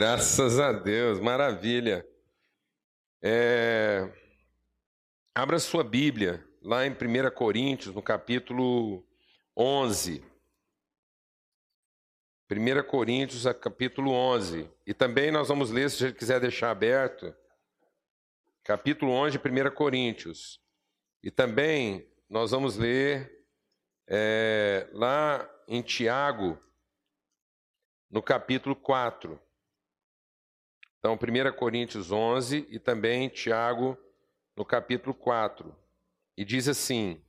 Graças a Deus, maravilha. É... Abra sua Bíblia, lá em 1 Coríntios, no capítulo 11. 1 Coríntios, capítulo 11. E também nós vamos ler, se você quiser deixar aberto, capítulo 11 de 1 Coríntios. E também nós vamos ler é, lá em Tiago, no capítulo 4. Então, 1 Coríntios 11 e também Tiago, no capítulo 4. E diz assim: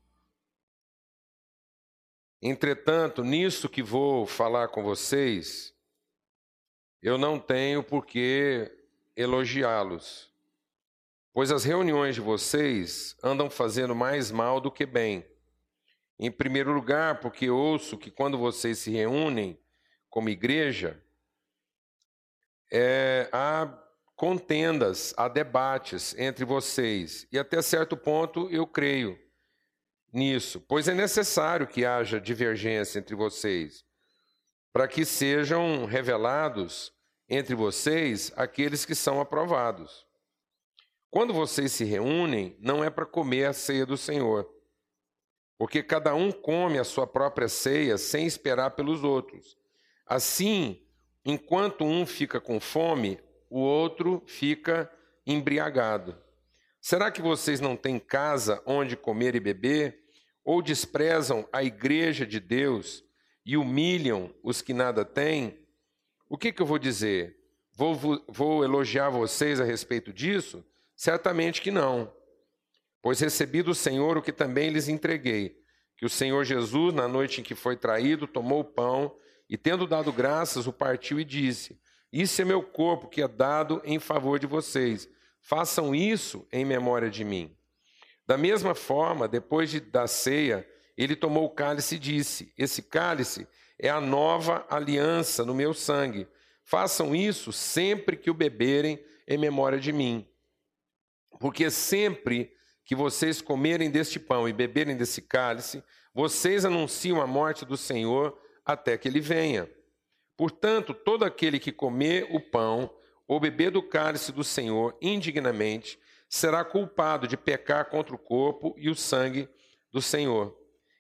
Entretanto, nisso que vou falar com vocês, eu não tenho por que elogiá-los, pois as reuniões de vocês andam fazendo mais mal do que bem. Em primeiro lugar, porque ouço que quando vocês se reúnem como igreja, é, há contendas, há debates entre vocês, e até certo ponto eu creio nisso, pois é necessário que haja divergência entre vocês, para que sejam revelados entre vocês aqueles que são aprovados. Quando vocês se reúnem, não é para comer a ceia do Senhor, porque cada um come a sua própria ceia sem esperar pelos outros. Assim, Enquanto um fica com fome, o outro fica embriagado. Será que vocês não têm casa onde comer e beber? Ou desprezam a igreja de Deus e humilham os que nada têm? O que, que eu vou dizer? Vou, vou, elogiar vocês a respeito disso? Certamente que não. Pois recebi do Senhor o que também lhes entreguei: que o Senhor Jesus, na noite em que foi traído, tomou o pão e tendo dado graças, o partiu e disse: Isso é meu corpo que é dado em favor de vocês. Façam isso em memória de mim. Da mesma forma, depois de, da ceia, ele tomou o cálice e disse: Esse cálice é a nova aliança no meu sangue. Façam isso sempre que o beberem em memória de mim. Porque sempre que vocês comerem deste pão e beberem desse cálice, vocês anunciam a morte do Senhor até que ele venha. Portanto, todo aquele que comer o pão ou beber do cálice do Senhor indignamente será culpado de pecar contra o corpo e o sangue do Senhor.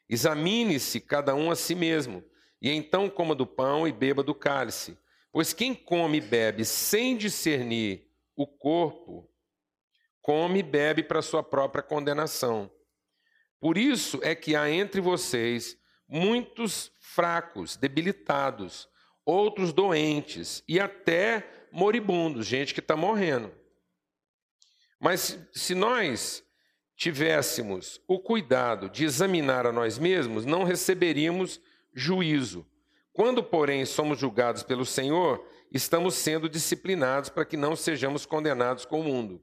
Examine-se cada um a si mesmo, e então coma do pão e beba do cálice. Pois quem come e bebe sem discernir o corpo, come e bebe para sua própria condenação. Por isso é que há entre vocês muitos fracos, debilitados, outros doentes e até moribundos, gente que está morrendo. Mas se nós tivéssemos o cuidado de examinar a nós mesmos, não receberíamos juízo. Quando, porém, somos julgados pelo Senhor, estamos sendo disciplinados para que não sejamos condenados com o mundo.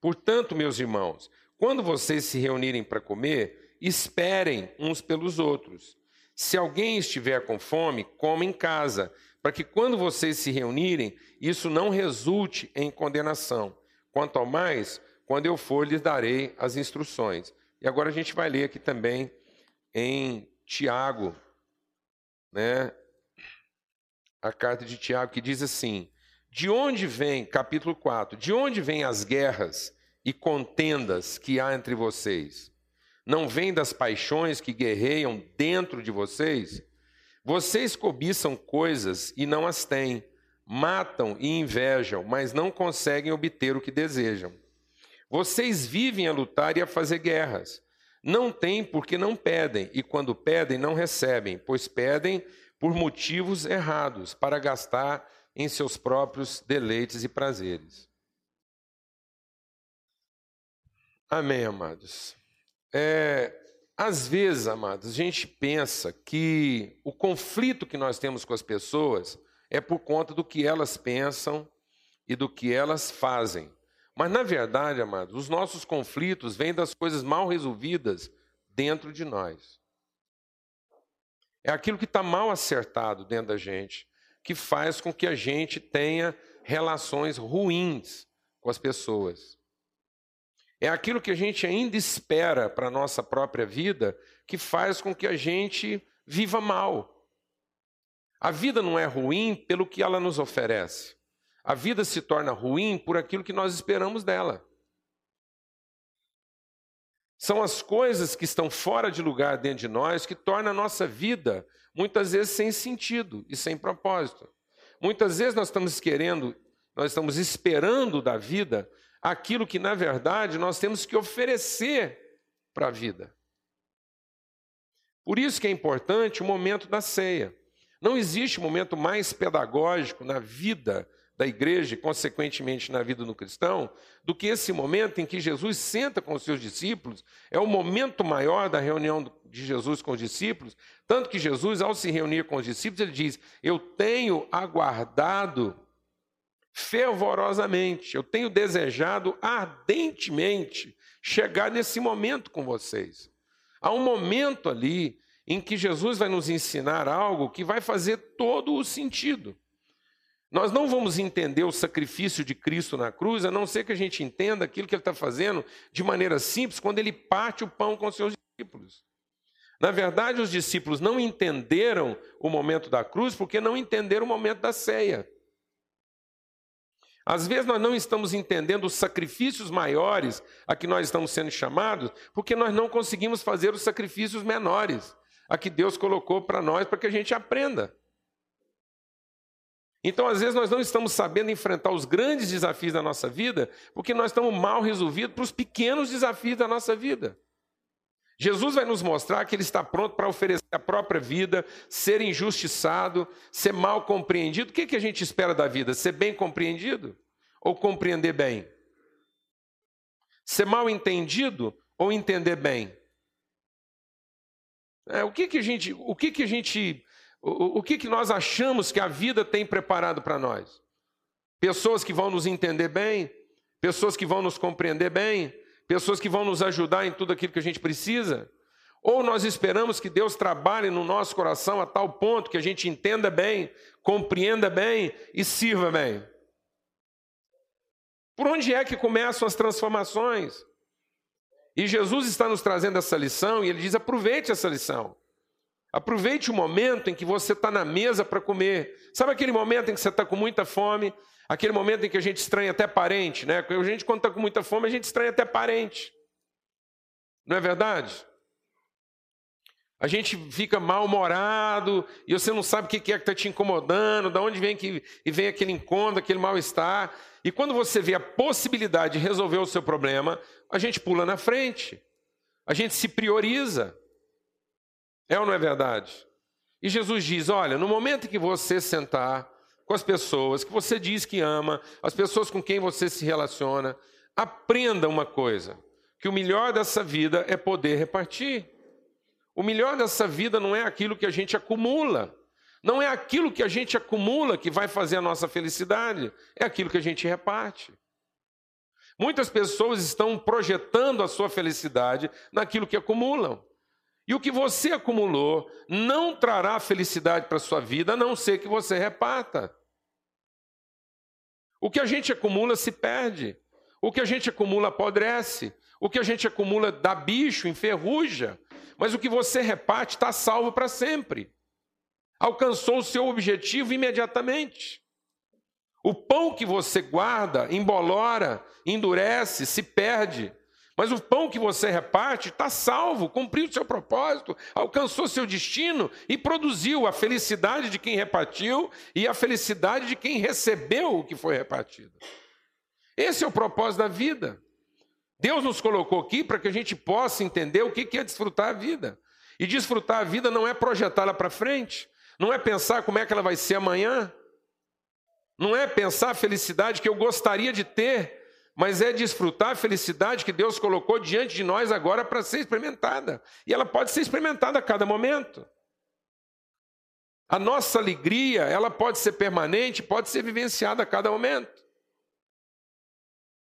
Portanto, meus irmãos, quando vocês se reunirem para comer, esperem uns pelos outros. Se alguém estiver com fome, coma em casa, para que quando vocês se reunirem, isso não resulte em condenação. Quanto ao mais, quando eu for, lhes darei as instruções. E agora a gente vai ler aqui também em Tiago, né? A carta de Tiago que diz assim: De onde vem, capítulo 4, de onde vêm as guerras e contendas que há entre vocês? Não vem das paixões que guerreiam dentro de vocês? Vocês cobiçam coisas e não as têm, matam e invejam, mas não conseguem obter o que desejam. Vocês vivem a lutar e a fazer guerras. Não têm porque não pedem, e quando pedem, não recebem, pois pedem por motivos errados, para gastar em seus próprios deleites e prazeres. Amém, amados. É, às vezes, amados, a gente pensa que o conflito que nós temos com as pessoas é por conta do que elas pensam e do que elas fazem. Mas, na verdade, amados, os nossos conflitos vêm das coisas mal resolvidas dentro de nós. É aquilo que está mal acertado dentro da gente, que faz com que a gente tenha relações ruins com as pessoas. É aquilo que a gente ainda espera para a nossa própria vida que faz com que a gente viva mal. A vida não é ruim pelo que ela nos oferece. A vida se torna ruim por aquilo que nós esperamos dela. São as coisas que estão fora de lugar dentro de nós que tornam a nossa vida muitas vezes sem sentido e sem propósito. Muitas vezes nós estamos querendo, nós estamos esperando da vida aquilo que na verdade nós temos que oferecer para a vida. Por isso que é importante o momento da ceia. Não existe momento mais pedagógico na vida da igreja e, consequentemente, na vida do cristão, do que esse momento em que Jesus senta com os seus discípulos. É o momento maior da reunião de Jesus com os discípulos. Tanto que Jesus, ao se reunir com os discípulos, ele diz: Eu tenho aguardado fervorosamente, eu tenho desejado ardentemente chegar nesse momento com vocês. Há um momento ali em que Jesus vai nos ensinar algo que vai fazer todo o sentido. Nós não vamos entender o sacrifício de Cristo na cruz, a não ser que a gente entenda aquilo que ele está fazendo de maneira simples quando ele parte o pão com seus discípulos. Na verdade, os discípulos não entenderam o momento da cruz porque não entenderam o momento da ceia. Às vezes nós não estamos entendendo os sacrifícios maiores a que nós estamos sendo chamados, porque nós não conseguimos fazer os sacrifícios menores a que Deus colocou para nós para que a gente aprenda. Então, às vezes, nós não estamos sabendo enfrentar os grandes desafios da nossa vida, porque nós estamos mal resolvidos para os pequenos desafios da nossa vida. Jesus vai nos mostrar que ele está pronto para oferecer a própria vida, ser injustiçado, ser mal compreendido. O que, que a gente espera da vida? Ser bem compreendido ou compreender bem? Ser mal entendido ou entender bem? É, o que, que a gente, o que, que a gente, o, o que, que nós achamos que a vida tem preparado para nós? Pessoas que vão nos entender bem, pessoas que vão nos compreender bem, pessoas que vão nos ajudar em tudo aquilo que a gente precisa? Ou nós esperamos que Deus trabalhe no nosso coração a tal ponto que a gente entenda bem, compreenda bem e sirva bem? Por onde é que começam as transformações? E Jesus está nos trazendo essa lição e ele diz: aproveite essa lição. Aproveite o momento em que você está na mesa para comer. Sabe aquele momento em que você está com muita fome? Aquele momento em que a gente estranha até parente, né? A gente, quando está com muita fome, a gente estranha até parente. Não é verdade? A gente fica mal-humorado e você não sabe o que é que está te incomodando, de onde vem, que, e vem aquele incômodo, aquele mal-estar. E quando você vê a possibilidade de resolver o seu problema, a gente pula na frente. A gente se prioriza. É ou não é verdade? E Jesus diz: olha, no momento que você sentar com as pessoas que você diz que ama, as pessoas com quem você se relaciona, aprenda uma coisa: que o melhor dessa vida é poder repartir. O melhor dessa vida não é aquilo que a gente acumula. Não é aquilo que a gente acumula que vai fazer a nossa felicidade, é aquilo que a gente reparte. Muitas pessoas estão projetando a sua felicidade naquilo que acumulam. E o que você acumulou não trará felicidade para a sua vida, a não ser que você reparta. O que a gente acumula se perde. O que a gente acumula apodrece. O que a gente acumula dá bicho, enferruja. Mas o que você reparte está salvo para sempre. Alcançou o seu objetivo imediatamente. O pão que você guarda embolora, endurece, se perde. Mas o pão que você reparte está salvo, cumpriu seu propósito, alcançou seu destino e produziu a felicidade de quem repartiu e a felicidade de quem recebeu o que foi repartido. Esse é o propósito da vida. Deus nos colocou aqui para que a gente possa entender o que é desfrutar a vida. E desfrutar a vida não é projetá-la para frente, não é pensar como é que ela vai ser amanhã, não é pensar a felicidade que eu gostaria de ter, mas é desfrutar a felicidade que Deus colocou diante de nós agora para ser experimentada. E ela pode ser experimentada a cada momento. A nossa alegria, ela pode ser permanente, pode ser vivenciada a cada momento.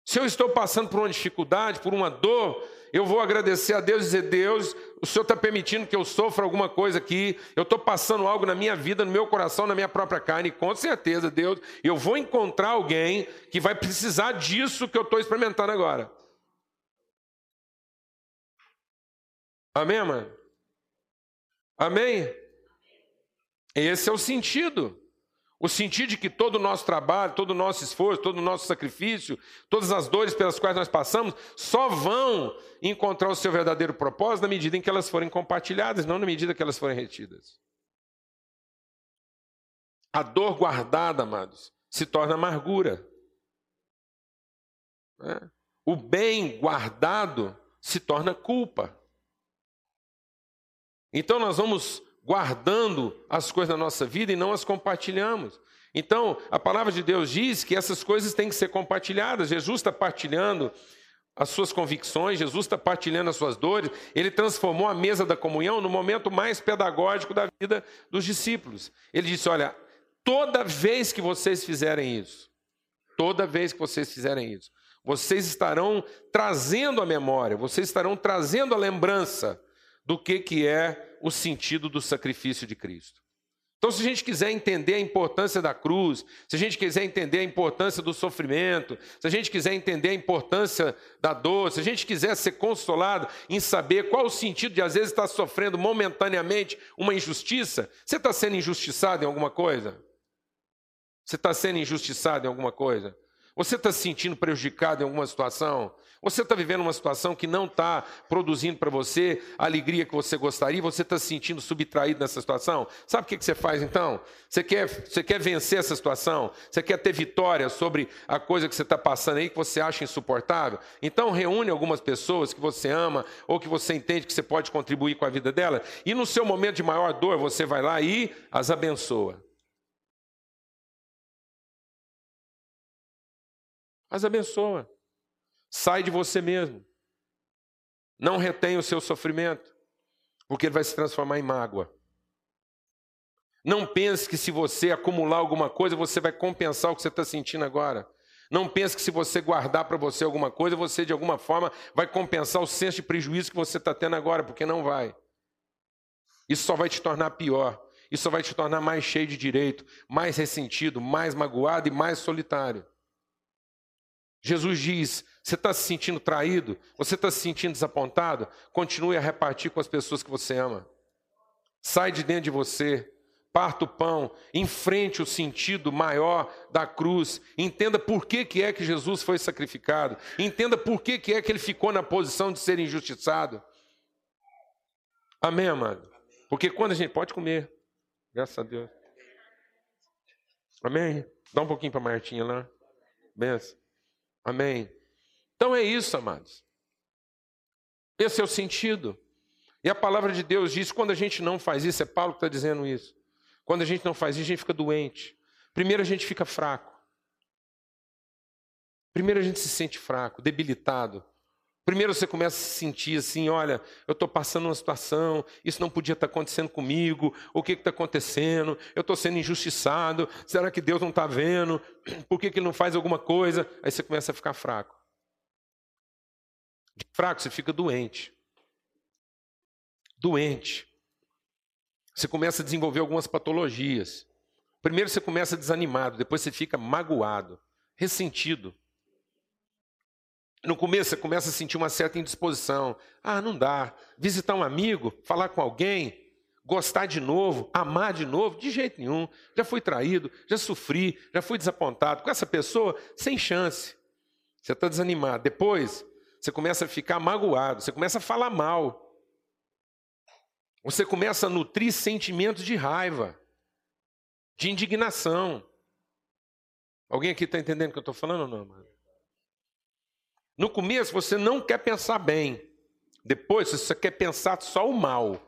Se eu estou passando por uma dificuldade, por uma dor, eu vou agradecer a Deus e dizer: Deus, o Senhor está permitindo que eu sofra alguma coisa aqui, eu estou passando algo na minha vida, no meu coração, na minha própria carne, com certeza, Deus, eu vou encontrar alguém que vai precisar disso que eu estou experimentando agora. Amém, mano? Amém? Esse é o sentido. O sentido de que todo o nosso trabalho, todo o nosso esforço, todo o nosso sacrifício, todas as dores pelas quais nós passamos, só vão encontrar o seu verdadeiro propósito na medida em que elas forem compartilhadas, não na medida que elas forem retidas. A dor guardada, amados, se torna amargura. É. O bem guardado se torna culpa. Então nós vamos guardando as coisas da nossa vida e não as compartilhamos. Então, a palavra de Deus diz que essas coisas têm que ser compartilhadas. Jesus está partilhando as suas convicções, Jesus está partilhando as suas dores. Ele transformou a mesa da comunhão no momento mais pedagógico da vida dos discípulos. Ele disse: Olha, toda vez que vocês fizerem isso, toda vez que vocês fizerem isso, vocês estarão trazendo a memória, vocês estarão trazendo a lembrança do que, que é o sentido do sacrifício de Cristo. Então, se a gente quiser entender a importância da cruz, se a gente quiser entender a importância do sofrimento, se a gente quiser entender a importância da dor, se a gente quiser ser consolado em saber qual o sentido de às vezes estar sofrendo momentaneamente uma injustiça, você está sendo injustiçado em alguma coisa? Você está sendo injustiçado em alguma coisa? Você está se sentindo prejudicado em alguma situação? Você está vivendo uma situação que não está produzindo para você a alegria que você gostaria, você está se sentindo subtraído nessa situação? Sabe o que, que você faz então? Você quer, você quer vencer essa situação? Você quer ter vitória sobre a coisa que você está passando aí que você acha insuportável? Então reúne algumas pessoas que você ama ou que você entende que você pode contribuir com a vida dela e no seu momento de maior dor você vai lá e as abençoa. As abençoa. Sai de você mesmo. Não retém o seu sofrimento, porque ele vai se transformar em mágoa. Não pense que se você acumular alguma coisa, você vai compensar o que você está sentindo agora. Não pense que se você guardar para você alguma coisa, você de alguma forma vai compensar o senso de prejuízo que você está tendo agora, porque não vai. Isso só vai te tornar pior. Isso só vai te tornar mais cheio de direito, mais ressentido, mais magoado e mais solitário. Jesus diz: você está se sentindo traído? Você está se sentindo desapontado? Continue a repartir com as pessoas que você ama. Sai de dentro de você, parta o pão, enfrente o sentido maior da cruz. Entenda por que, que é que Jesus foi sacrificado. Entenda por que, que é que ele ficou na posição de ser injustiçado. Amém, amado? Porque quando a gente pode comer, graças a Deus. Amém? Dá um pouquinho para a Martinha lá. Benção. Amém. Então é isso, amados. Esse é o sentido. E a palavra de Deus diz: quando a gente não faz isso, é Paulo que está dizendo isso. Quando a gente não faz isso, a gente fica doente. Primeiro a gente fica fraco. Primeiro a gente se sente fraco, debilitado. Primeiro você começa a se sentir assim: olha, eu estou passando uma situação, isso não podia estar tá acontecendo comigo, o que está acontecendo? Eu estou sendo injustiçado, será que Deus não está vendo? Por que, que Ele não faz alguma coisa? Aí você começa a ficar fraco. De fraco, você fica doente. Doente. Você começa a desenvolver algumas patologias. Primeiro você começa desanimado, depois você fica magoado, ressentido. No começo você começa a sentir uma certa indisposição. Ah, não dá. Visitar um amigo, falar com alguém, gostar de novo, amar de novo, de jeito nenhum. Já fui traído, já sofri, já fui desapontado. Com essa pessoa, sem chance. Você está desanimado. Depois, você começa a ficar magoado, você começa a falar mal. Você começa a nutrir sentimentos de raiva, de indignação. Alguém aqui está entendendo o que eu estou falando ou não, mano? No começo você não quer pensar bem. Depois você quer pensar só o mal.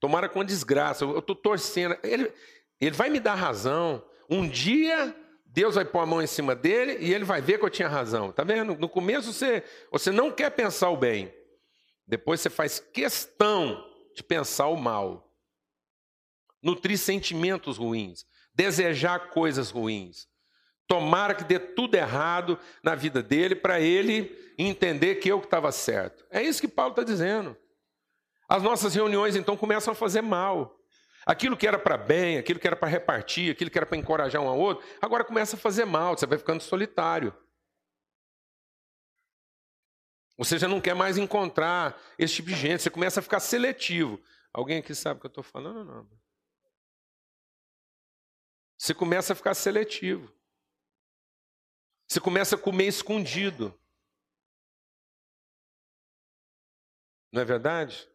Tomara com desgraça. Eu estou torcendo. Ele, ele vai me dar razão. Um dia Deus vai pôr a mão em cima dele e ele vai ver que eu tinha razão. Tá vendo? No começo você, você não quer pensar o bem. Depois você faz questão de pensar o mal. Nutrir sentimentos ruins. Desejar coisas ruins. Tomara que dê tudo errado na vida dele para ele entender que eu que estava certo. É isso que Paulo está dizendo. As nossas reuniões então começam a fazer mal. Aquilo que era para bem, aquilo que era para repartir, aquilo que era para encorajar um ao outro, agora começa a fazer mal, você vai ficando solitário. Você já não quer mais encontrar esse tipo de gente, você começa a ficar seletivo. Alguém aqui sabe o que eu estou falando não? Você começa a ficar seletivo. Você começa a comer escondido. Não é verdade?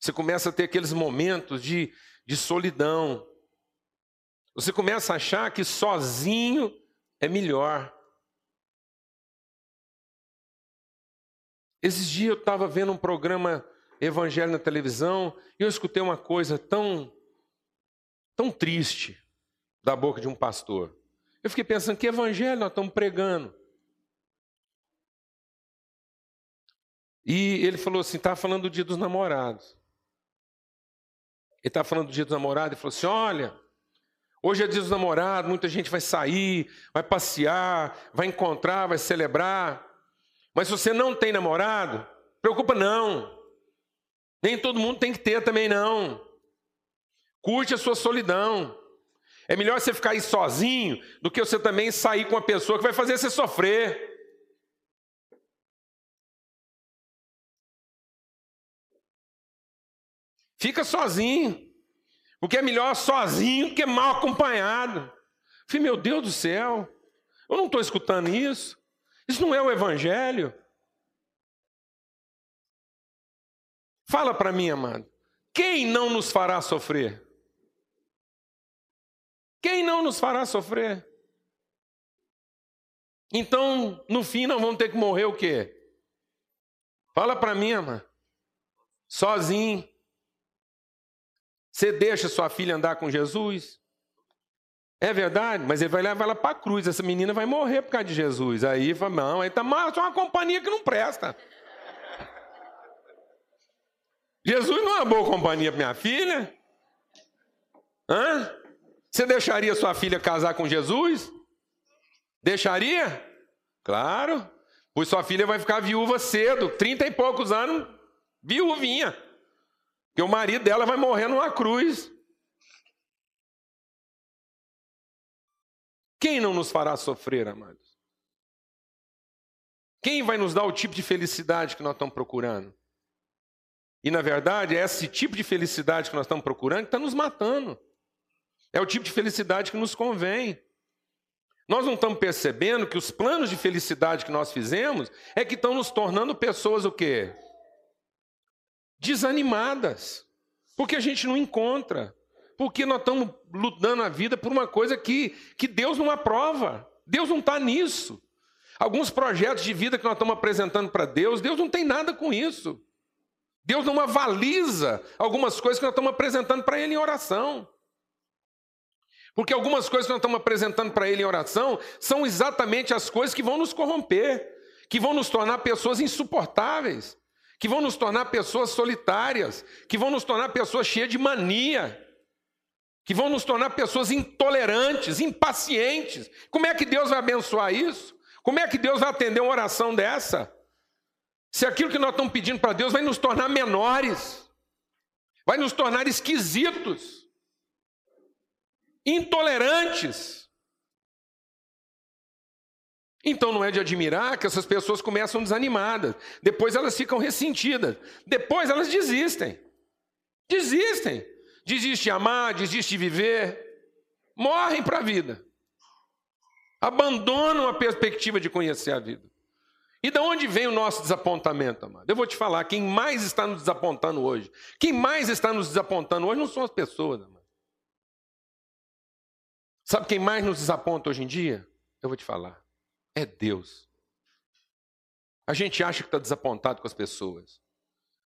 Você começa a ter aqueles momentos de, de solidão. Você começa a achar que sozinho é melhor. Esses dias eu estava vendo um programa Evangelho na televisão e eu escutei uma coisa tão, tão triste da boca de um pastor. Eu fiquei pensando, que evangelho nós estamos pregando? E ele falou assim, estava falando do dia dos namorados. Ele estava falando do dia dos namorados e falou assim, olha, hoje é dia dos namorados, muita gente vai sair, vai passear, vai encontrar, vai celebrar. Mas se você não tem namorado, preocupa não. Nem todo mundo tem que ter também não. Curte a sua solidão. É melhor você ficar aí sozinho do que você também sair com uma pessoa que vai fazer você sofrer. Fica sozinho. Porque é melhor sozinho que mal acompanhado. Falei, meu Deus do céu, eu não estou escutando isso. Isso não é o Evangelho. Fala para mim, amado. Quem não nos fará sofrer? Quem não nos fará sofrer? Então, no fim, nós vamos ter que morrer o quê? Fala para mim, amor. Sozinho. Você deixa sua filha andar com Jesus? É verdade, mas ele vai levar ela para a cruz. Essa menina vai morrer por causa de Jesus. Aí fala, não, aí tá só uma companhia que não presta. Jesus não é uma boa companhia para minha filha. Hã? Você deixaria sua filha casar com Jesus? Deixaria? Claro. Pois sua filha vai ficar viúva cedo, trinta e poucos anos, viúvinha. Porque o marido dela vai morrer numa cruz. Quem não nos fará sofrer, amados? Quem vai nos dar o tipo de felicidade que nós estamos procurando? E na verdade, é esse tipo de felicidade que nós estamos procurando que está nos matando. É o tipo de felicidade que nos convém. Nós não estamos percebendo que os planos de felicidade que nós fizemos é que estão nos tornando pessoas o quê? Desanimadas. Porque a gente não encontra. Porque nós estamos lutando a vida por uma coisa que, que Deus não aprova. Deus não está nisso. Alguns projetos de vida que nós estamos apresentando para Deus, Deus não tem nada com isso. Deus não avaliza algumas coisas que nós estamos apresentando para Ele em oração. Porque algumas coisas que nós estamos apresentando para Ele em oração são exatamente as coisas que vão nos corromper, que vão nos tornar pessoas insuportáveis, que vão nos tornar pessoas solitárias, que vão nos tornar pessoas cheias de mania, que vão nos tornar pessoas intolerantes, impacientes. Como é que Deus vai abençoar isso? Como é que Deus vai atender uma oração dessa? Se aquilo que nós estamos pedindo para Deus vai nos tornar menores, vai nos tornar esquisitos intolerantes. Então não é de admirar que essas pessoas começam desanimadas, depois elas ficam ressentidas, depois elas desistem. Desistem. Desiste de amar, desiste de viver, morrem para a vida. Abandonam a perspectiva de conhecer a vida. E de onde vem o nosso desapontamento, amado? Eu vou te falar, quem mais está nos desapontando hoje, quem mais está nos desapontando hoje não são as pessoas, amado. Sabe quem mais nos desaponta hoje em dia? Eu vou te falar. É Deus. A gente acha que está desapontado com as pessoas.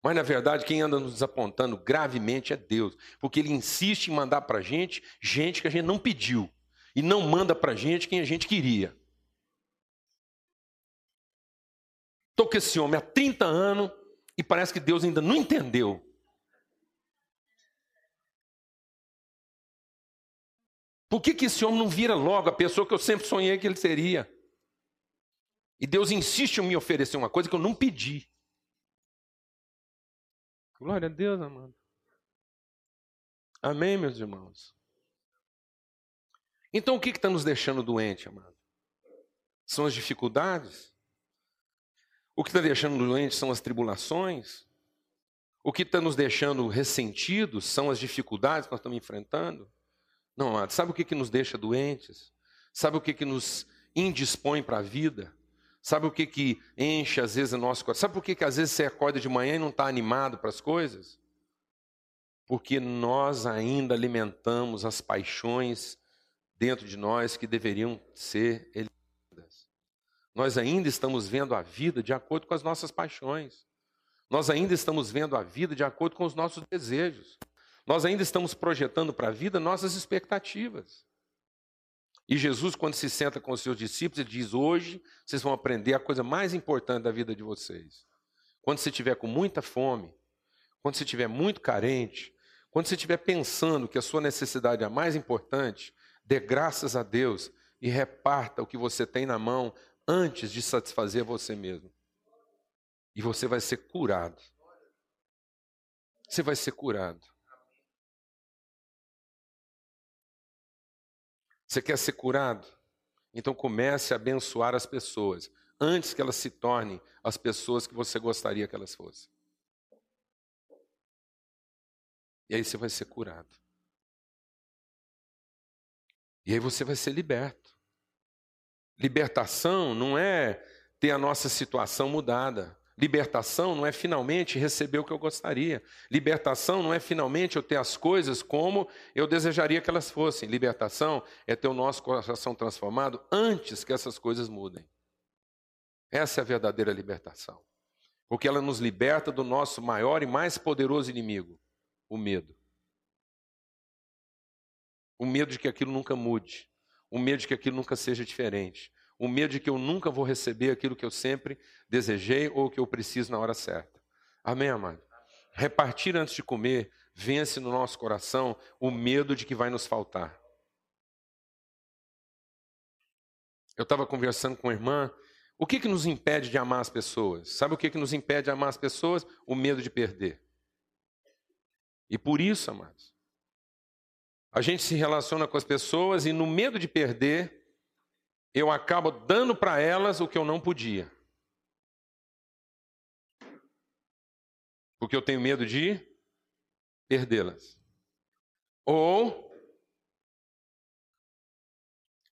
Mas, na verdade, quem anda nos desapontando gravemente é Deus. Porque Ele insiste em mandar para a gente gente que a gente não pediu. E não manda para a gente quem a gente queria. Estou com esse homem há 30 anos e parece que Deus ainda não entendeu Por que, que esse homem não vira logo a pessoa que eu sempre sonhei que ele seria? E Deus insiste em me oferecer uma coisa que eu não pedi. Glória a Deus, amado. Amém, meus irmãos? Então, o que está nos deixando doente, amado? São as dificuldades? O que está deixando doente são as tribulações? O que está nos deixando ressentidos são as dificuldades que nós estamos enfrentando? Não, amado, sabe o que, que nos deixa doentes? Sabe o que, que nos indispõe para a vida? Sabe o que, que enche às vezes o nosso coração? Sabe por que, que às vezes você acorda de manhã e não está animado para as coisas? Porque nós ainda alimentamos as paixões dentro de nós que deveriam ser eliminadas. Nós ainda estamos vendo a vida de acordo com as nossas paixões. Nós ainda estamos vendo a vida de acordo com os nossos desejos. Nós ainda estamos projetando para a vida nossas expectativas. E Jesus, quando se senta com os seus discípulos, ele diz: Hoje vocês vão aprender a coisa mais importante da vida de vocês. Quando você estiver com muita fome, quando você estiver muito carente, quando você estiver pensando que a sua necessidade é a mais importante, dê graças a Deus e reparta o que você tem na mão antes de satisfazer você mesmo. E você vai ser curado. Você vai ser curado. Você quer ser curado? Então comece a abençoar as pessoas antes que elas se tornem as pessoas que você gostaria que elas fossem. E aí você vai ser curado. E aí você vai ser liberto. Libertação não é ter a nossa situação mudada. Libertação não é finalmente receber o que eu gostaria. Libertação não é finalmente eu ter as coisas como eu desejaria que elas fossem. Libertação é ter o nosso coração transformado antes que essas coisas mudem. Essa é a verdadeira libertação. Porque ela nos liberta do nosso maior e mais poderoso inimigo, o medo. O medo de que aquilo nunca mude. O medo de que aquilo nunca seja diferente o medo de que eu nunca vou receber aquilo que eu sempre desejei ou que eu preciso na hora certa. Amém, amado? Repartir antes de comer vence no nosso coração o medo de que vai nos faltar. Eu estava conversando com uma irmã. O que, que nos impede de amar as pessoas? Sabe o que, que nos impede de amar as pessoas? O medo de perder. E por isso, amados, a gente se relaciona com as pessoas e no medo de perder, eu acabo dando para elas o que eu não podia. Porque eu tenho medo de perdê-las. Ou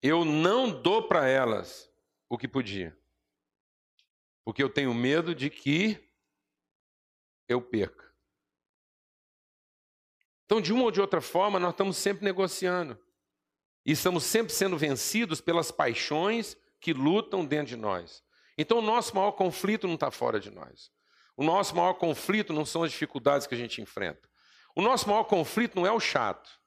eu não dou para elas o que podia. Porque eu tenho medo de que eu perca. Então, de uma ou de outra forma, nós estamos sempre negociando. E estamos sempre sendo vencidos pelas paixões que lutam dentro de nós. Então, o nosso maior conflito não está fora de nós. O nosso maior conflito não são as dificuldades que a gente enfrenta. O nosso maior conflito não é o chato.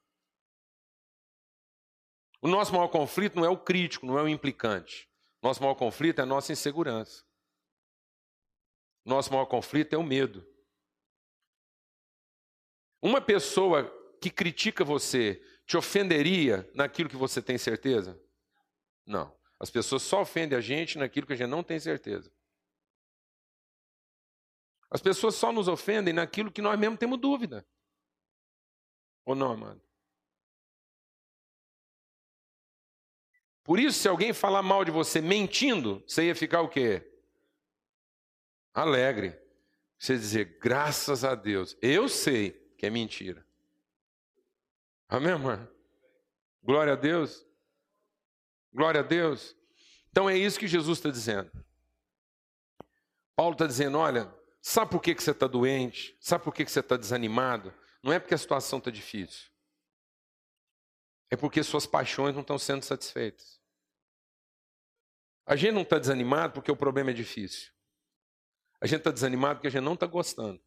O nosso maior conflito não é o crítico, não é o implicante. O nosso maior conflito é a nossa insegurança. O nosso maior conflito é o medo. Uma pessoa que critica você te ofenderia naquilo que você tem certeza? Não. As pessoas só ofendem a gente naquilo que a gente não tem certeza. As pessoas só nos ofendem naquilo que nós mesmos temos dúvida. Ou não, amado? Por isso, se alguém falar mal de você mentindo, você ia ficar o quê? Alegre. Você dizer, graças a Deus, eu sei que é mentira. Amém, irmã? Glória a Deus. Glória a Deus. Então é isso que Jesus está dizendo. Paulo está dizendo: olha, sabe por que, que você está doente? Sabe por que, que você está desanimado? Não é porque a situação está difícil. É porque suas paixões não estão sendo satisfeitas. A gente não está desanimado porque o problema é difícil. A gente está desanimado porque a gente não está gostando.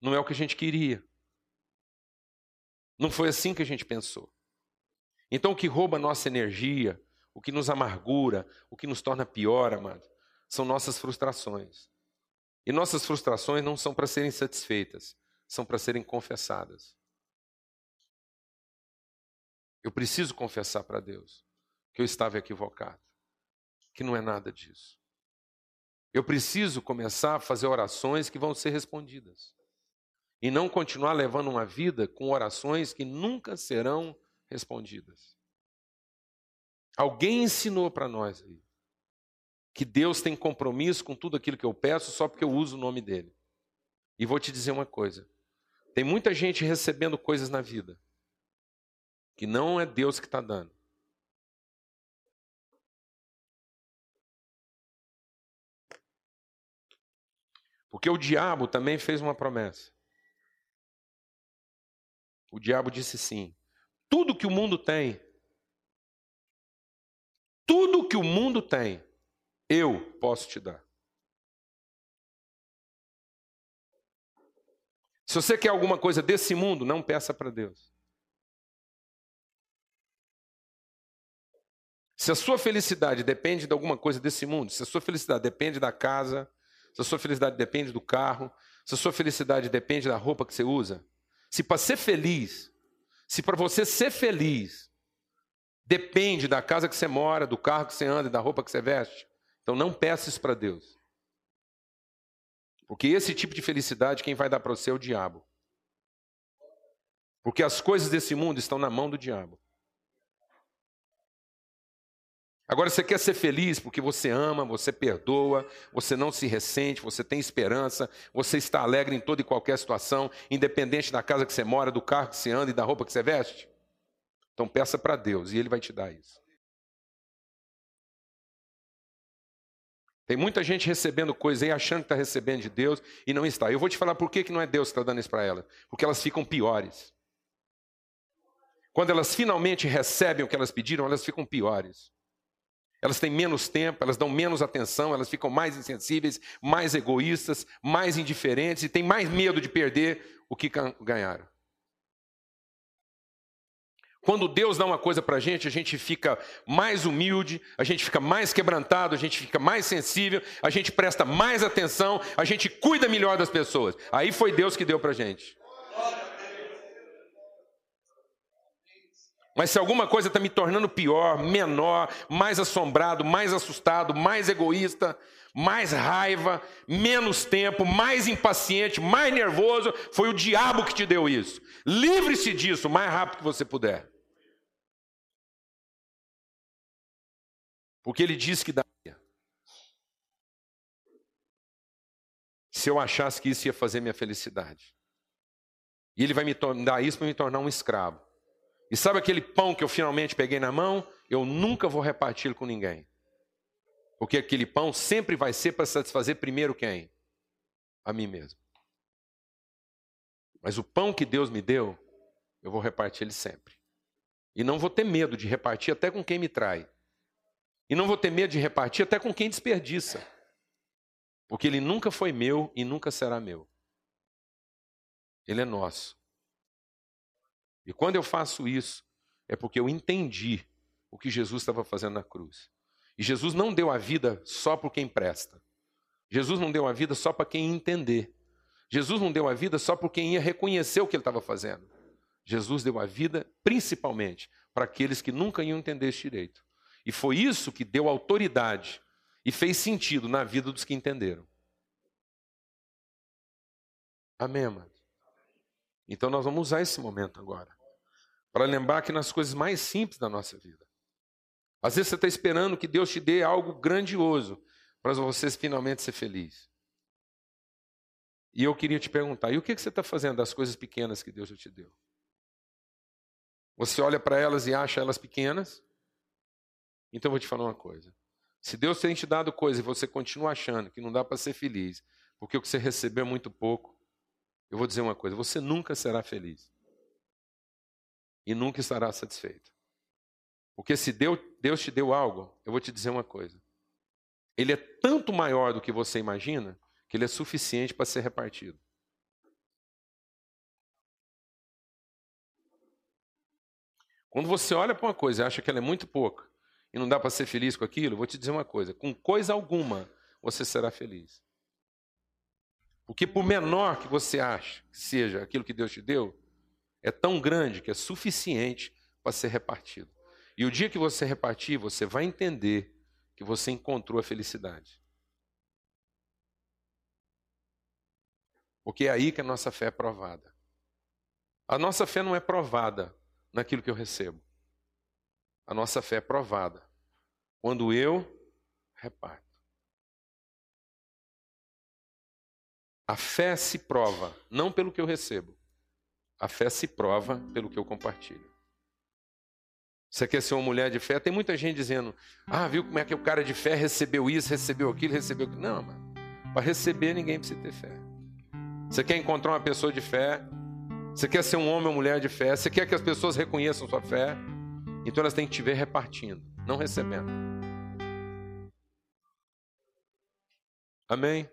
Não é o que a gente queria. Não foi assim que a gente pensou. Então, o que rouba a nossa energia, o que nos amargura, o que nos torna pior, amado, são nossas frustrações. E nossas frustrações não são para serem satisfeitas, são para serem confessadas. Eu preciso confessar para Deus que eu estava equivocado, que não é nada disso. Eu preciso começar a fazer orações que vão ser respondidas e não continuar levando uma vida com orações que nunca serão respondidas. Alguém ensinou para nós aí que Deus tem compromisso com tudo aquilo que eu peço só porque eu uso o nome dele. E vou te dizer uma coisa: Tem muita gente recebendo coisas na vida que não é Deus que está dando. Porque o diabo também fez uma promessa. O diabo disse sim: tudo que o mundo tem, tudo que o mundo tem, eu posso te dar. Se você quer alguma coisa desse mundo, não peça para Deus. Se a sua felicidade depende de alguma coisa desse mundo, se a sua felicidade depende da casa, se a sua felicidade depende do carro, se a sua felicidade depende da roupa que você usa, se para ser feliz, se para você ser feliz, depende da casa que você mora, do carro que você anda e da roupa que você veste, então não peça isso para Deus. Porque esse tipo de felicidade quem vai dar para você é o diabo. Porque as coisas desse mundo estão na mão do diabo. Agora você quer ser feliz porque você ama, você perdoa, você não se ressente, você tem esperança, você está alegre em toda e qualquer situação, independente da casa que você mora, do carro que você anda e da roupa que você veste? Então peça para Deus e Ele vai te dar isso. Tem muita gente recebendo coisa aí achando que está recebendo de Deus e não está. Eu vou te falar por que, que não é Deus que está dando isso para elas. Porque elas ficam piores. Quando elas finalmente recebem o que elas pediram, elas ficam piores. Elas têm menos tempo, elas dão menos atenção, elas ficam mais insensíveis, mais egoístas, mais indiferentes e têm mais medo de perder o que ganharam. Quando Deus dá uma coisa para a gente, a gente fica mais humilde, a gente fica mais quebrantado, a gente fica mais sensível, a gente presta mais atenção, a gente cuida melhor das pessoas. Aí foi Deus que deu para a gente. Mas se alguma coisa está me tornando pior, menor, mais assombrado, mais assustado, mais egoísta, mais raiva, menos tempo, mais impaciente, mais nervoso, foi o diabo que te deu isso. Livre-se disso o mais rápido que você puder. Porque ele disse que daria. Se eu achasse que isso ia fazer minha felicidade. E ele vai me dar isso para me tornar um escravo. E sabe aquele pão que eu finalmente peguei na mão? Eu nunca vou repartir com ninguém. Porque aquele pão sempre vai ser para satisfazer primeiro quem? A mim mesmo. Mas o pão que Deus me deu, eu vou repartir ele sempre. E não vou ter medo de repartir até com quem me trai. E não vou ter medo de repartir até com quem desperdiça. Porque ele nunca foi meu e nunca será meu. Ele é nosso. E quando eu faço isso, é porque eu entendi o que Jesus estava fazendo na cruz. E Jesus não deu a vida só por quem presta. Jesus não deu a vida só para quem entender. Jesus não deu a vida só por quem ia reconhecer o que ele estava fazendo. Jesus deu a vida principalmente para aqueles que nunca iam entender esse direito. E foi isso que deu autoridade e fez sentido na vida dos que entenderam. Amém, amados? Então nós vamos usar esse momento agora para lembrar que nas coisas mais simples da nossa vida. Às vezes você está esperando que Deus te dê algo grandioso para você finalmente ser feliz. E eu queria te perguntar: e o que você está fazendo das coisas pequenas que Deus já te deu? Você olha para elas e acha elas pequenas? Então eu vou te falar uma coisa. Se Deus tem te dado coisa e você continua achando que não dá para ser feliz, porque o que você recebeu é muito pouco, eu vou dizer uma coisa: você nunca será feliz e nunca estará satisfeito. Porque se Deus, te deu algo, eu vou te dizer uma coisa. Ele é tanto maior do que você imagina, que ele é suficiente para ser repartido. Quando você olha para uma coisa e acha que ela é muito pouca e não dá para ser feliz com aquilo, vou te dizer uma coisa: com coisa alguma você será feliz. Porque por menor que você ache que seja aquilo que Deus te deu, é tão grande que é suficiente para ser repartido. E o dia que você repartir, você vai entender que você encontrou a felicidade. Porque é aí que a nossa fé é provada. A nossa fé não é provada naquilo que eu recebo. A nossa fé é provada quando eu reparto. A fé se prova não pelo que eu recebo, A fé se prova pelo que eu compartilho. Você quer ser uma mulher de fé? Tem muita gente dizendo: Ah, viu como é que o cara de fé recebeu isso, recebeu aquilo, recebeu aquilo. Não, mano. Para receber, ninguém precisa ter fé. Você quer encontrar uma pessoa de fé? Você quer ser um homem ou mulher de fé? Você quer que as pessoas reconheçam sua fé? Então elas têm que te ver repartindo, não recebendo. Amém?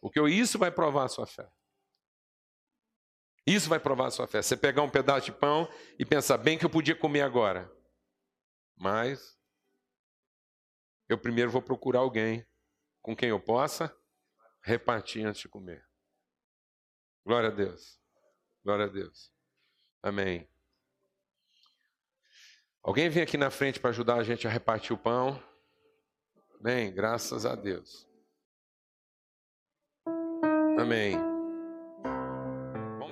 Porque isso vai provar a sua fé. Isso vai provar a sua fé. Você pegar um pedaço de pão e pensar, bem que eu podia comer agora. Mas eu primeiro vou procurar alguém com quem eu possa repartir antes de comer. Glória a Deus. Glória a Deus. Amém. Alguém vem aqui na frente para ajudar a gente a repartir o pão? Bem, graças a Deus. Amém.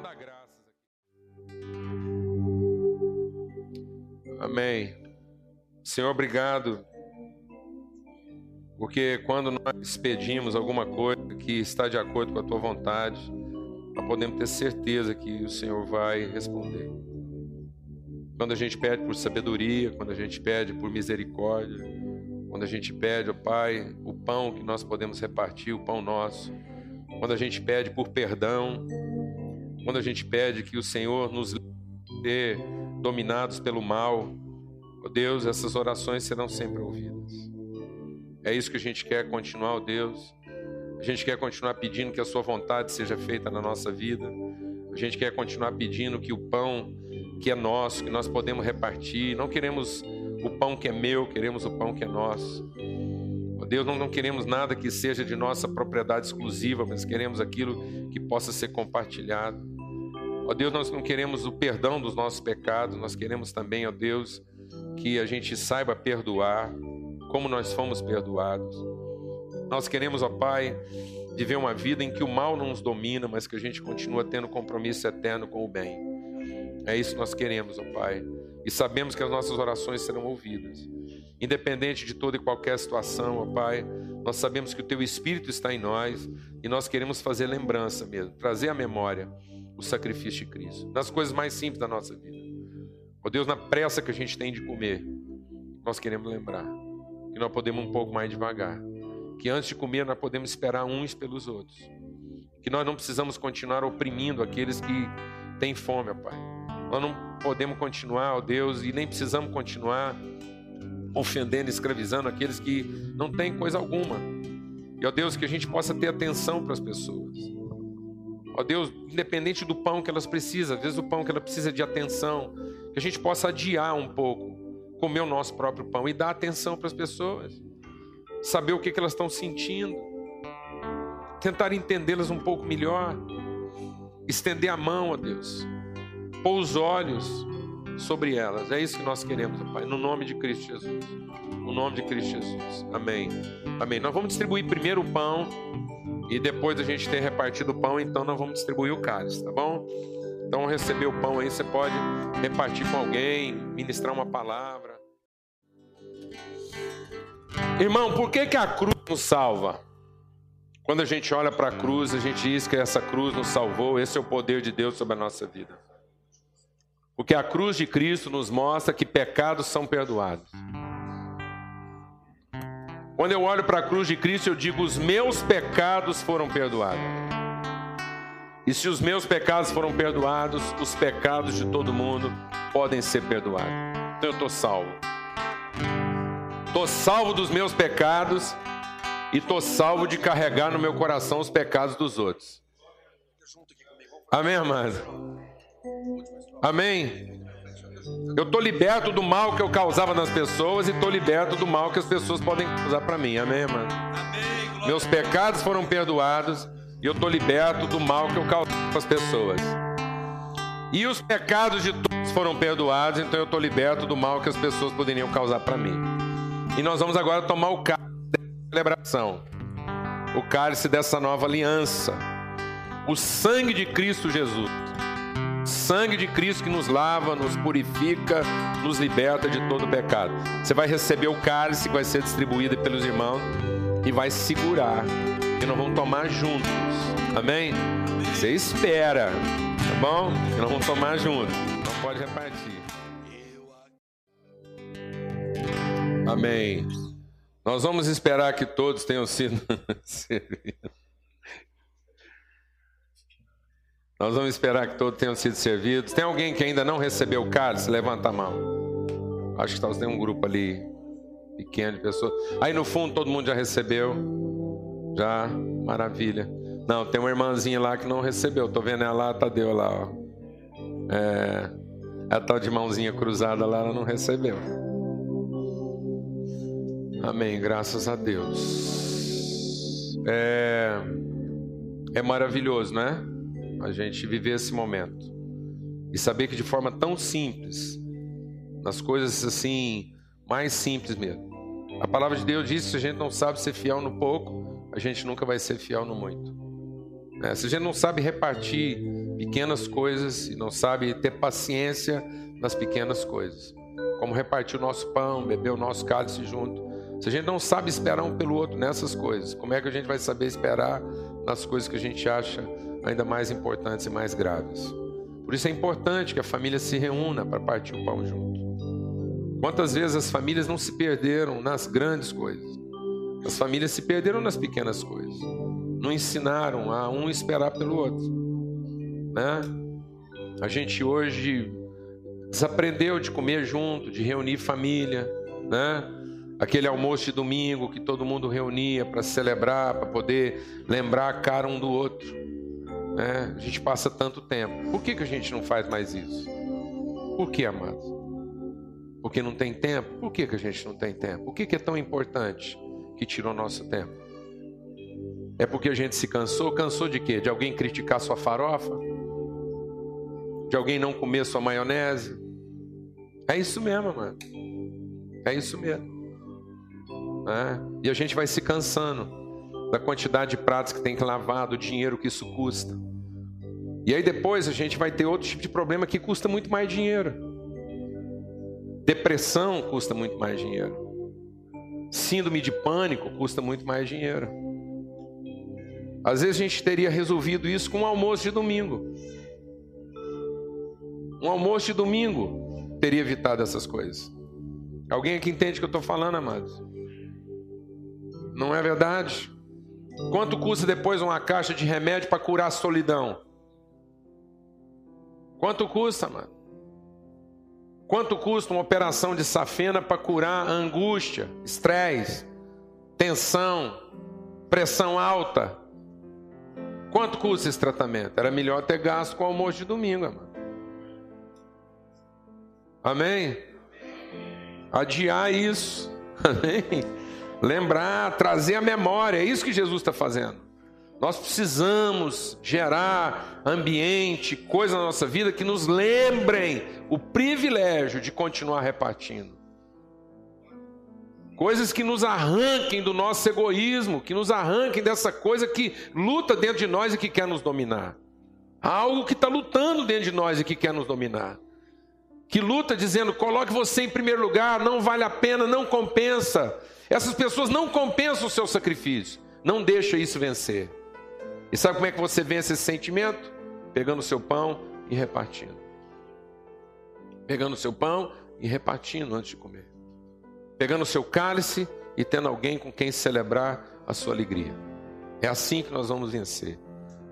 Vamos dar graças aqui. Amém. Senhor, obrigado. Porque quando nós pedimos alguma coisa que está de acordo com a tua vontade, nós podemos ter certeza que o Senhor vai responder. Quando a gente pede por sabedoria, quando a gente pede por misericórdia, quando a gente pede, ó Pai, o pão que nós podemos repartir, o pão nosso, quando a gente pede por perdão, quando a gente pede que o Senhor nos dê dominados pelo mal, ó Deus, essas orações serão sempre ouvidas. É isso que a gente quer continuar, ó Deus a gente quer continuar pedindo que a Sua vontade seja feita na nossa vida. A gente quer continuar pedindo que o pão que é nosso, que nós podemos repartir. Não queremos o pão que é meu, queremos o pão que é nosso. Oh Deus, não, não queremos nada que seja de nossa propriedade exclusiva, mas queremos aquilo que possa ser compartilhado. Ó Deus, nós não queremos o perdão dos nossos pecados, nós queremos também, ó Deus, que a gente saiba perdoar como nós fomos perdoados. Nós queremos, ó Pai, viver uma vida em que o mal não nos domina, mas que a gente continua tendo compromisso eterno com o bem. É isso que nós queremos, ó Pai. E sabemos que as nossas orações serão ouvidas. Independente de toda e qualquer situação, ó Pai, nós sabemos que o Teu Espírito está em nós e nós queremos fazer lembrança mesmo, trazer à memória o sacrifício de Cristo, nas coisas mais simples da nossa vida. Ó Deus, na pressa que a gente tem de comer, nós queremos lembrar que nós podemos um pouco mais devagar que antes de comer nós podemos esperar uns pelos outros. Que nós não precisamos continuar oprimindo aqueles que têm fome, ó Pai. Nós não podemos continuar, ó Deus, e nem precisamos continuar ofendendo, escravizando aqueles que não têm coisa alguma. E ó Deus, que a gente possa ter atenção para as pessoas. Ó Deus, independente do pão que elas precisam, às vezes o pão que ela precisa de atenção, que a gente possa adiar um pouco, comer o nosso próprio pão e dar atenção para as pessoas saber o que, elas estão sentindo, tentar entendê-las um pouco melhor, estender a mão a Deus, pôr os olhos sobre elas. É isso que nós queremos, Pai, no nome de Cristo Jesus. No nome de Cristo Jesus. Amém. Amém. Nós vamos distribuir primeiro o pão e depois a gente ter repartido o pão, então nós vamos distribuir o cálice, tá bom? Então, receber o pão aí, você pode repartir com alguém, ministrar uma palavra. Irmão, por que, que a cruz nos salva? Quando a gente olha para a cruz, a gente diz que essa cruz nos salvou, esse é o poder de Deus sobre a nossa vida. Porque a cruz de Cristo nos mostra que pecados são perdoados. Quando eu olho para a cruz de Cristo, eu digo: os meus pecados foram perdoados. E se os meus pecados foram perdoados, os pecados de todo mundo podem ser perdoados. Então eu estou salvo. Estou salvo dos meus pecados e estou salvo de carregar no meu coração os pecados dos outros. Amém, amado? Amém? Eu estou liberto do mal que eu causava nas pessoas e estou liberto do mal que as pessoas podem causar para mim. Amém, mano? Meus pecados foram perdoados e eu estou liberto do mal que eu causava para as pessoas. E os pecados de todos foram perdoados, então eu estou liberto do mal que as pessoas poderiam causar para mim. E nós vamos agora tomar o cálice da celebração, o cálice dessa nova aliança, o sangue de Cristo Jesus. Sangue de Cristo que nos lava, nos purifica, nos liberta de todo pecado. Você vai receber o cálice que vai ser distribuído pelos irmãos e vai segurar. E nós vamos tomar juntos. Amém? Você espera. bom? E nós vamos tomar junto. Não pode repartir. Amém. Nós vamos esperar que todos tenham sido servidos. Nós vamos esperar que todos tenham sido servidos. Tem alguém que ainda não recebeu o cálice? Levanta a mão. Acho que talvez tem um grupo ali pequeno de pessoas. Aí no fundo todo mundo já recebeu. Já, maravilha. Não, tem uma irmãzinha lá que não recebeu. Tô vendo ela lá, Tadeu lá, ó. É, a tal de mãozinha cruzada lá, ela não recebeu. Amém, graças a Deus. É, é maravilhoso, né? A gente viver esse momento e saber que de forma tão simples, nas coisas assim, mais simples mesmo. A palavra de Deus diz se a gente não sabe ser fiel no pouco, a gente nunca vai ser fiel no muito. É, se a gente não sabe repartir pequenas coisas e não sabe ter paciência nas pequenas coisas, como repartir o nosso pão, beber o nosso cálice junto. Se a gente não sabe esperar um pelo outro nessas coisas, como é que a gente vai saber esperar nas coisas que a gente acha ainda mais importantes e mais graves? Por isso é importante que a família se reúna para partir o pão junto. Quantas vezes as famílias não se perderam nas grandes coisas? As famílias se perderam nas pequenas coisas. Não ensinaram a um esperar pelo outro. Né? A gente hoje desaprendeu de comer junto, de reunir família, né? Aquele almoço de domingo que todo mundo reunia para celebrar, para poder lembrar a cara um do outro. Né? A gente passa tanto tempo. Por que, que a gente não faz mais isso? Por que, amados? Porque não tem tempo? Por que, que a gente não tem tempo? O que, que é tão importante que tirou nosso tempo? É porque a gente se cansou? Cansou de quê? De alguém criticar sua farofa? De alguém não comer sua maionese? É isso mesmo, mano. É isso mesmo. Né? E a gente vai se cansando da quantidade de pratos que tem que lavar, do dinheiro que isso custa. E aí depois a gente vai ter outro tipo de problema que custa muito mais dinheiro. Depressão custa muito mais dinheiro. Síndrome de pânico custa muito mais dinheiro. Às vezes a gente teria resolvido isso com um almoço de domingo. Um almoço de domingo teria evitado essas coisas. Alguém aqui entende o que eu estou falando, amados? Não é verdade? Quanto custa depois uma caixa de remédio para curar a solidão? Quanto custa, mano? Quanto custa uma operação de safena para curar angústia, estresse, tensão, pressão alta? Quanto custa esse tratamento? Era melhor ter gasto com o almoço de domingo, mano. Amém? Adiar isso. Amém? Lembrar, trazer a memória. É isso que Jesus está fazendo. Nós precisamos gerar ambiente, coisas na nossa vida que nos lembrem o privilégio de continuar repartindo. Coisas que nos arranquem do nosso egoísmo, que nos arranquem dessa coisa que luta dentro de nós e que quer nos dominar. algo que está lutando dentro de nós e que quer nos dominar. Que luta dizendo: coloque você em primeiro lugar, não vale a pena, não compensa. Essas pessoas não compensam o seu sacrifício. Não deixa isso vencer. E sabe como é que você vence esse sentimento? Pegando o seu pão e repartindo. Pegando o seu pão e repartindo antes de comer. Pegando o seu cálice e tendo alguém com quem celebrar a sua alegria. É assim que nós vamos vencer.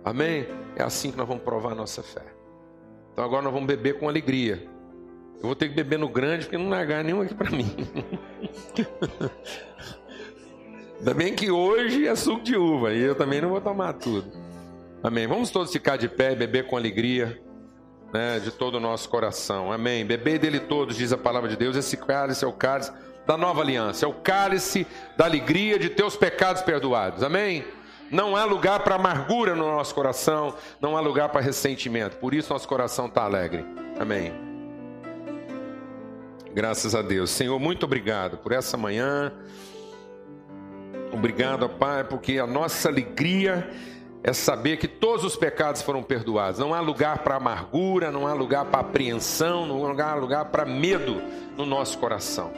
Amém? É assim que nós vamos provar a nossa fé. Então agora nós vamos beber com alegria. Eu vou ter que beber no grande porque não largar nenhum aqui para mim. Ainda bem que hoje é suco de uva e eu também não vou tomar tudo. Amém. Vamos todos ficar de pé e beber com alegria né, de todo o nosso coração. Amém. Beber dele todos, diz a palavra de Deus. Esse cálice é o cálice da nova aliança, é o cálice da alegria de teus pecados perdoados. Amém. Não há lugar para amargura no nosso coração, não há lugar para ressentimento. Por isso nosso coração está alegre. Amém. Graças a Deus. Senhor, muito obrigado por essa manhã. Obrigado, Pai, porque a nossa alegria é saber que todos os pecados foram perdoados. Não há lugar para amargura, não há lugar para apreensão, não há lugar para medo no nosso coração.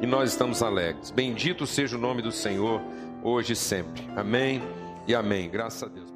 E nós estamos alegres. Bendito seja o nome do Senhor, hoje e sempre. Amém e amém. Graças a Deus.